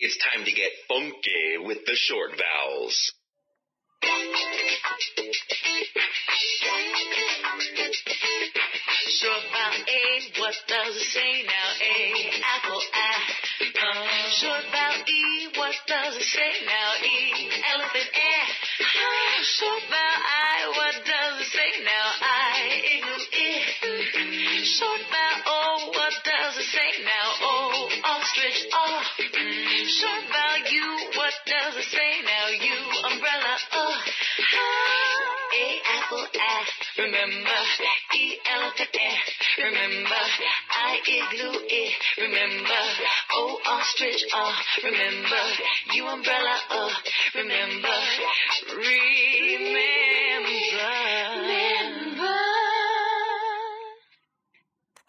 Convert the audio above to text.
It's time to get funky with the short vowels. Short vowel A, what does it say now? A, apple, A. Uh, short vowel E, what does it say now? E, elephant, E. Uh, short vowel I, what does it say now? I, igloo, I. Short vowel O, what does it say now? O, ostrich, O. Short vowel U, what does it say now? You umbrella, uh. A, apple. Remember, E, elephant. Remember, I, igloo, I. Remember, O, ostrich, uh. Remember, U, umbrella. Remember, remember.